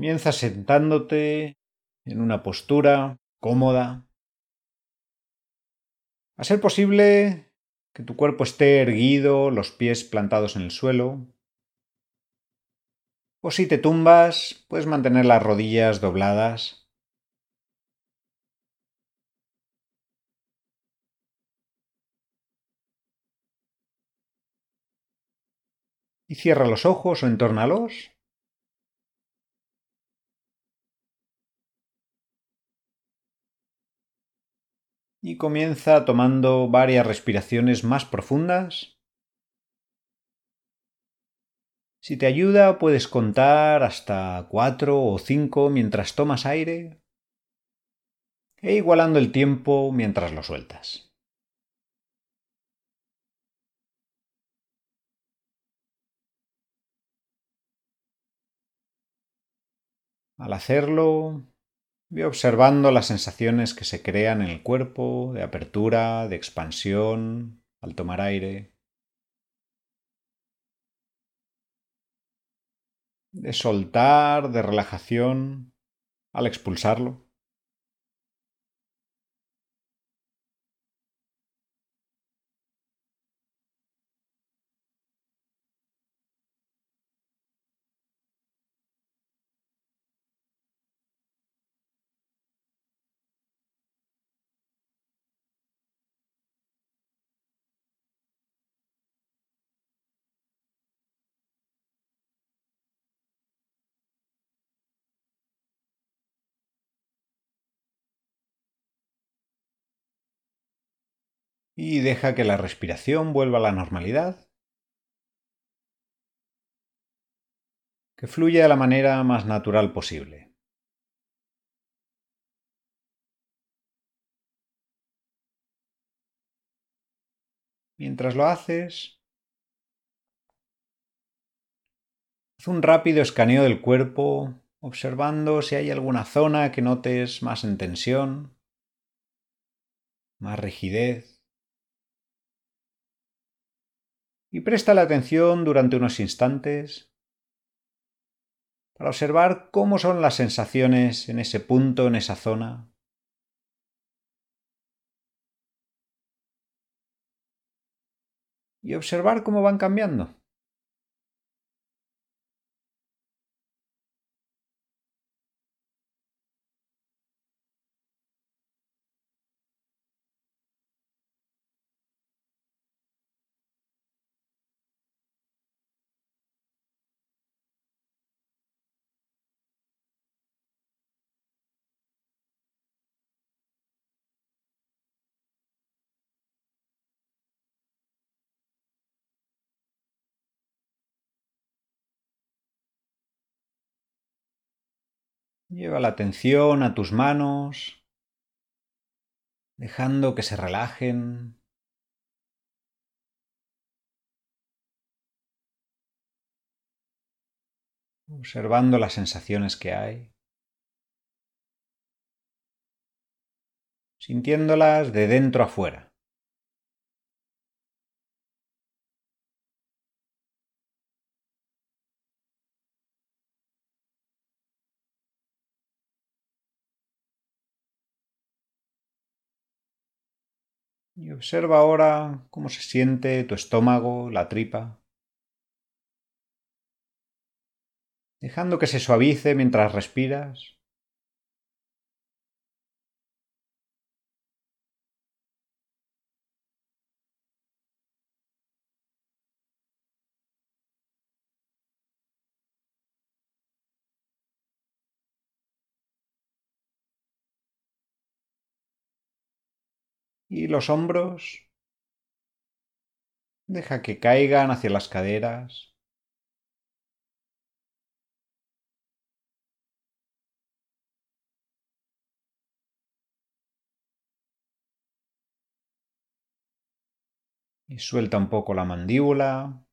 Comienza sentándote en una postura cómoda. A ser posible que tu cuerpo esté erguido, los pies plantados en el suelo. O si te tumbas, puedes mantener las rodillas dobladas. Y cierra los ojos o entórnalos. Y comienza tomando varias respiraciones más profundas. Si te ayuda, puedes contar hasta cuatro o cinco mientras tomas aire e igualando el tiempo mientras lo sueltas. Al hacerlo, Ve observando las sensaciones que se crean en el cuerpo, de apertura, de expansión, al tomar aire, de soltar, de relajación, al expulsarlo. Y deja que la respiración vuelva a la normalidad, que fluya de la manera más natural posible. Mientras lo haces, haz un rápido escaneo del cuerpo, observando si hay alguna zona que notes más en tensión, más rigidez. Y presta la atención durante unos instantes para observar cómo son las sensaciones en ese punto, en esa zona. Y observar cómo van cambiando. Lleva la atención a tus manos, dejando que se relajen. Observando las sensaciones que hay. Sintiéndolas de dentro a fuera. Y observa ahora cómo se siente tu estómago, la tripa, dejando que se suavice mientras respiras. Y los hombros. Deja que caigan hacia las caderas. Y suelta un poco la mandíbula.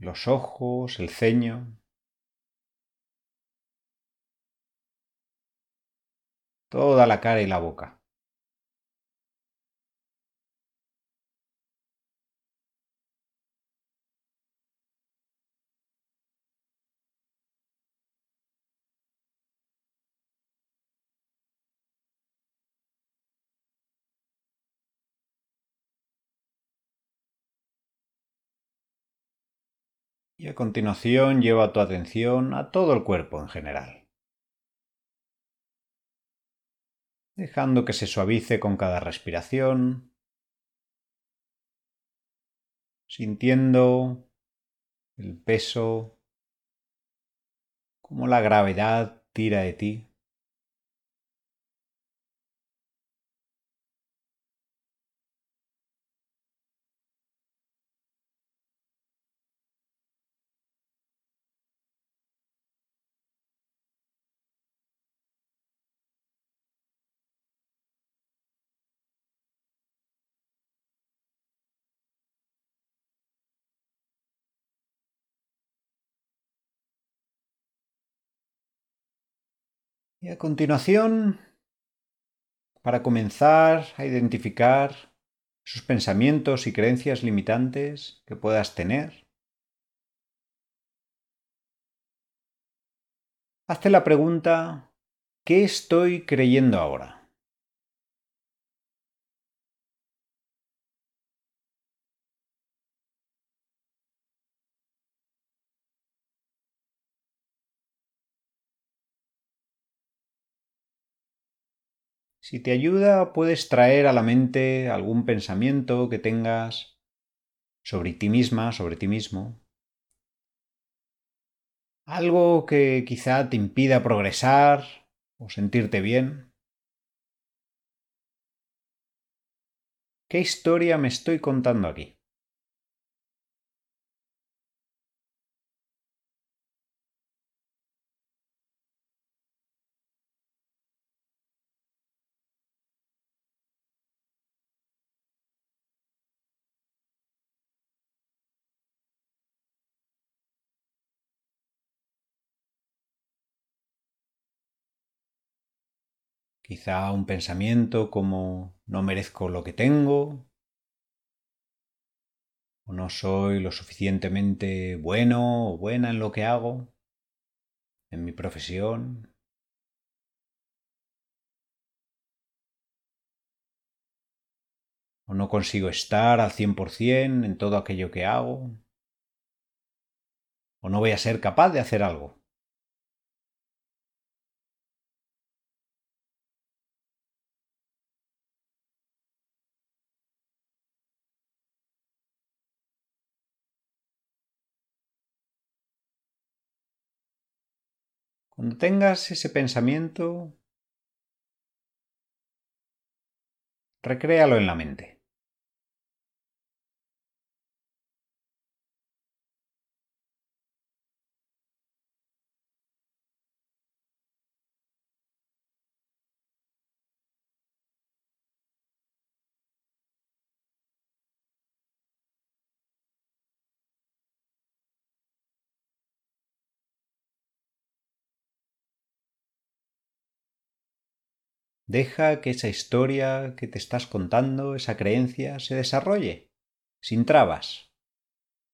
Los ojos, el ceño. toda la cara y la boca. Y a continuación lleva tu atención a todo el cuerpo en general. Dejando que se suavice con cada respiración, sintiendo el peso, como la gravedad tira de ti. Y a continuación, para comenzar a identificar esos pensamientos y creencias limitantes que puedas tener, hazte la pregunta, ¿qué estoy creyendo ahora? Si te ayuda, puedes traer a la mente algún pensamiento que tengas sobre ti misma, sobre ti mismo. Algo que quizá te impida progresar o sentirte bien. ¿Qué historia me estoy contando aquí? Quizá un pensamiento como no merezco lo que tengo, o no soy lo suficientemente bueno o buena en lo que hago, en mi profesión. O no consigo estar al 100% en todo aquello que hago. O no voy a ser capaz de hacer algo. Cuando tengas ese pensamiento, recréalo en la mente. Deja que esa historia que te estás contando, esa creencia, se desarrolle, sin trabas,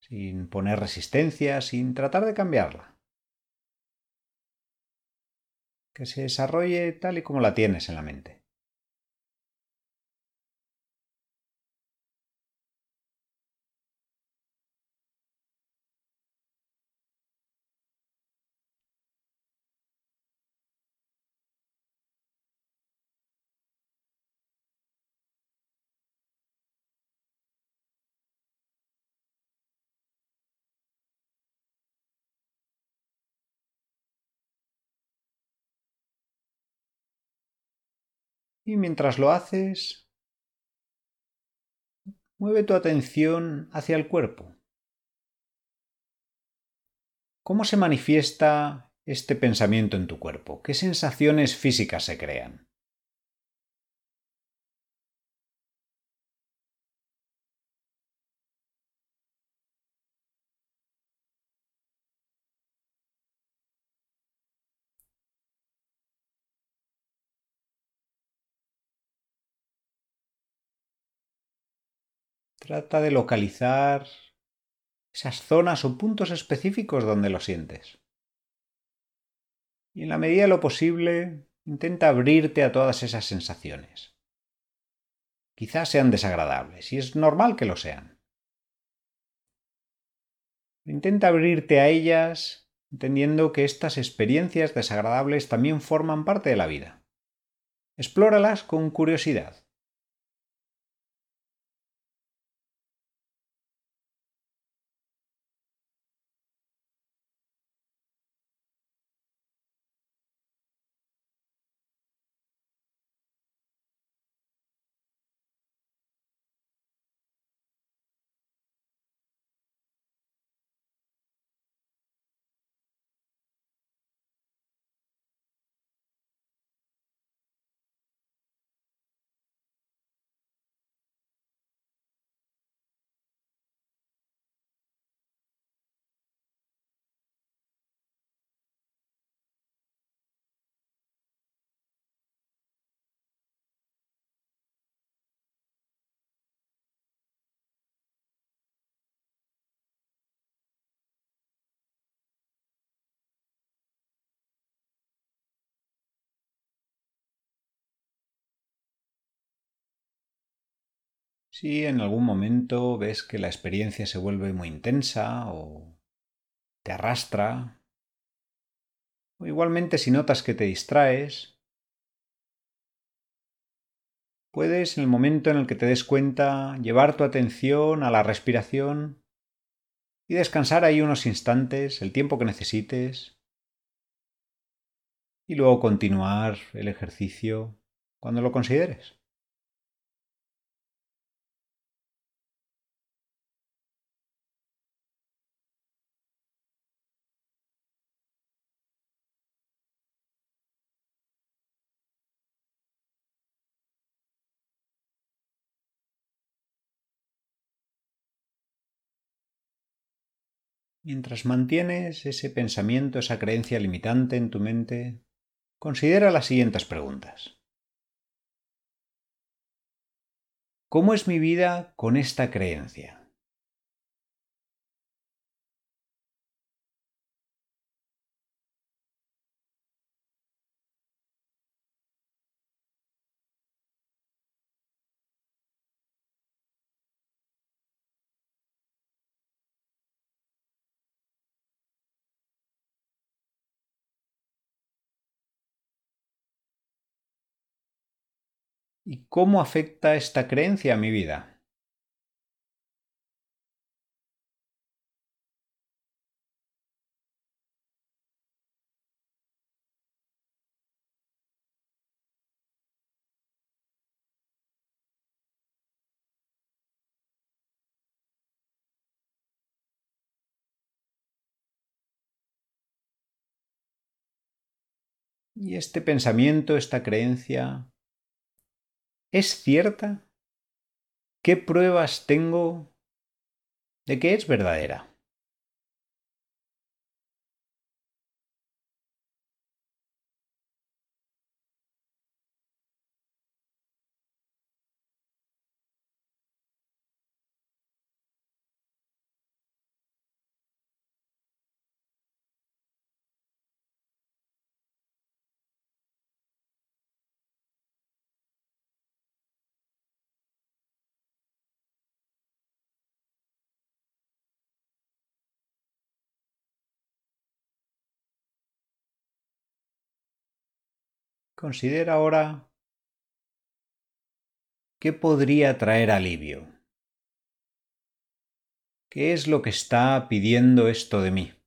sin poner resistencia, sin tratar de cambiarla. Que se desarrolle tal y como la tienes en la mente. Y mientras lo haces, mueve tu atención hacia el cuerpo. ¿Cómo se manifiesta este pensamiento en tu cuerpo? ¿Qué sensaciones físicas se crean? Trata de localizar esas zonas o puntos específicos donde lo sientes. Y en la medida de lo posible, intenta abrirte a todas esas sensaciones. Quizás sean desagradables, y es normal que lo sean. Intenta abrirte a ellas entendiendo que estas experiencias desagradables también forman parte de la vida. Explóralas con curiosidad. Si en algún momento ves que la experiencia se vuelve muy intensa o te arrastra, o igualmente si notas que te distraes, puedes en el momento en el que te des cuenta llevar tu atención a la respiración y descansar ahí unos instantes, el tiempo que necesites, y luego continuar el ejercicio cuando lo consideres. Mientras mantienes ese pensamiento, esa creencia limitante en tu mente, considera las siguientes preguntas. ¿Cómo es mi vida con esta creencia? ¿Y cómo afecta esta creencia a mi vida? Y este pensamiento, esta creencia, ¿Es cierta? ¿Qué pruebas tengo de que es verdadera? Considera ahora qué podría traer alivio. ¿Qué es lo que está pidiendo esto de mí?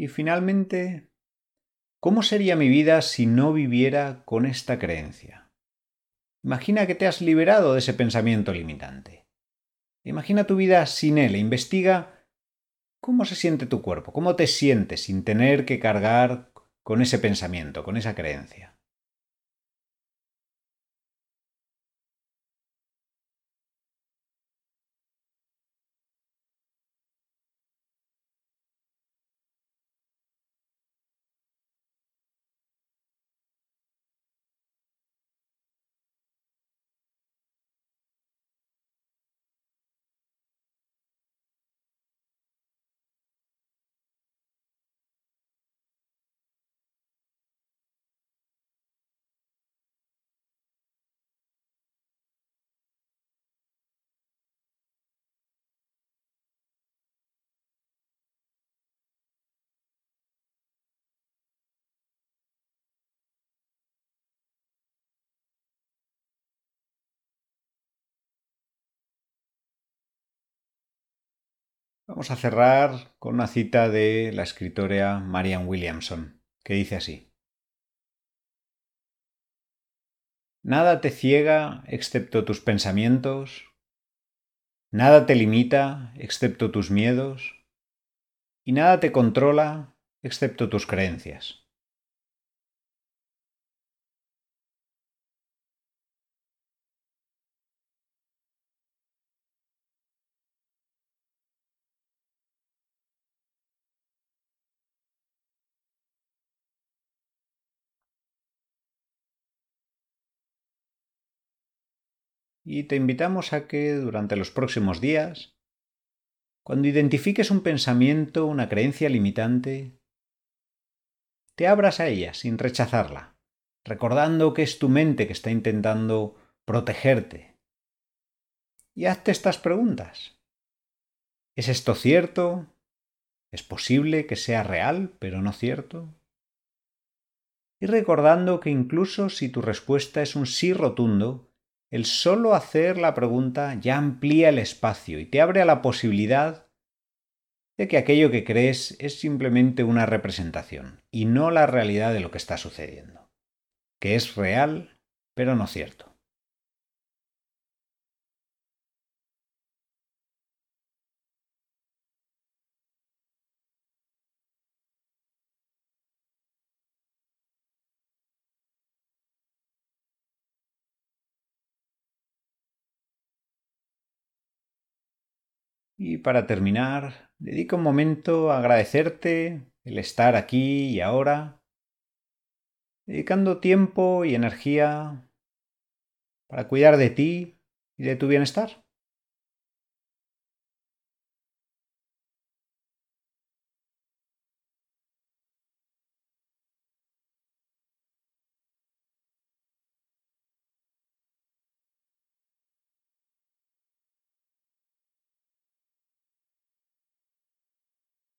Y finalmente, ¿cómo sería mi vida si no viviera con esta creencia? Imagina que te has liberado de ese pensamiento limitante. Imagina tu vida sin él e investiga cómo se siente tu cuerpo, cómo te sientes sin tener que cargar con ese pensamiento, con esa creencia. Vamos a cerrar con una cita de la escritora Marian Williamson, que dice así. Nada te ciega excepto tus pensamientos, nada te limita excepto tus miedos, y nada te controla excepto tus creencias. Y te invitamos a que durante los próximos días, cuando identifiques un pensamiento, una creencia limitante, te abras a ella sin rechazarla, recordando que es tu mente que está intentando protegerte. Y hazte estas preguntas. ¿Es esto cierto? ¿Es posible que sea real, pero no cierto? Y recordando que incluso si tu respuesta es un sí rotundo, el solo hacer la pregunta ya amplía el espacio y te abre a la posibilidad de que aquello que crees es simplemente una representación y no la realidad de lo que está sucediendo, que es real pero no cierto. Y para terminar, dedico un momento a agradecerte el estar aquí y ahora, dedicando tiempo y energía para cuidar de ti y de tu bienestar.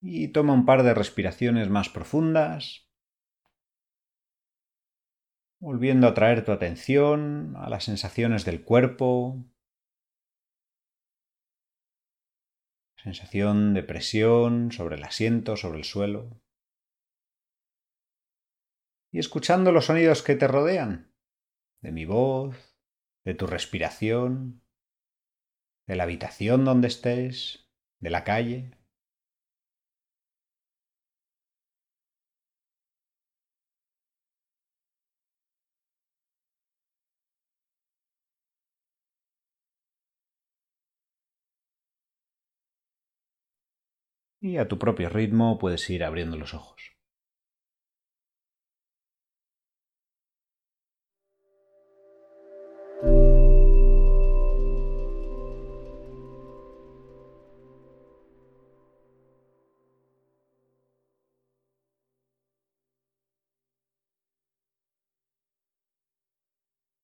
Y toma un par de respiraciones más profundas, volviendo a traer tu atención a las sensaciones del cuerpo, sensación de presión sobre el asiento, sobre el suelo, y escuchando los sonidos que te rodean, de mi voz, de tu respiración, de la habitación donde estés, de la calle. Y a tu propio ritmo puedes ir abriendo los ojos.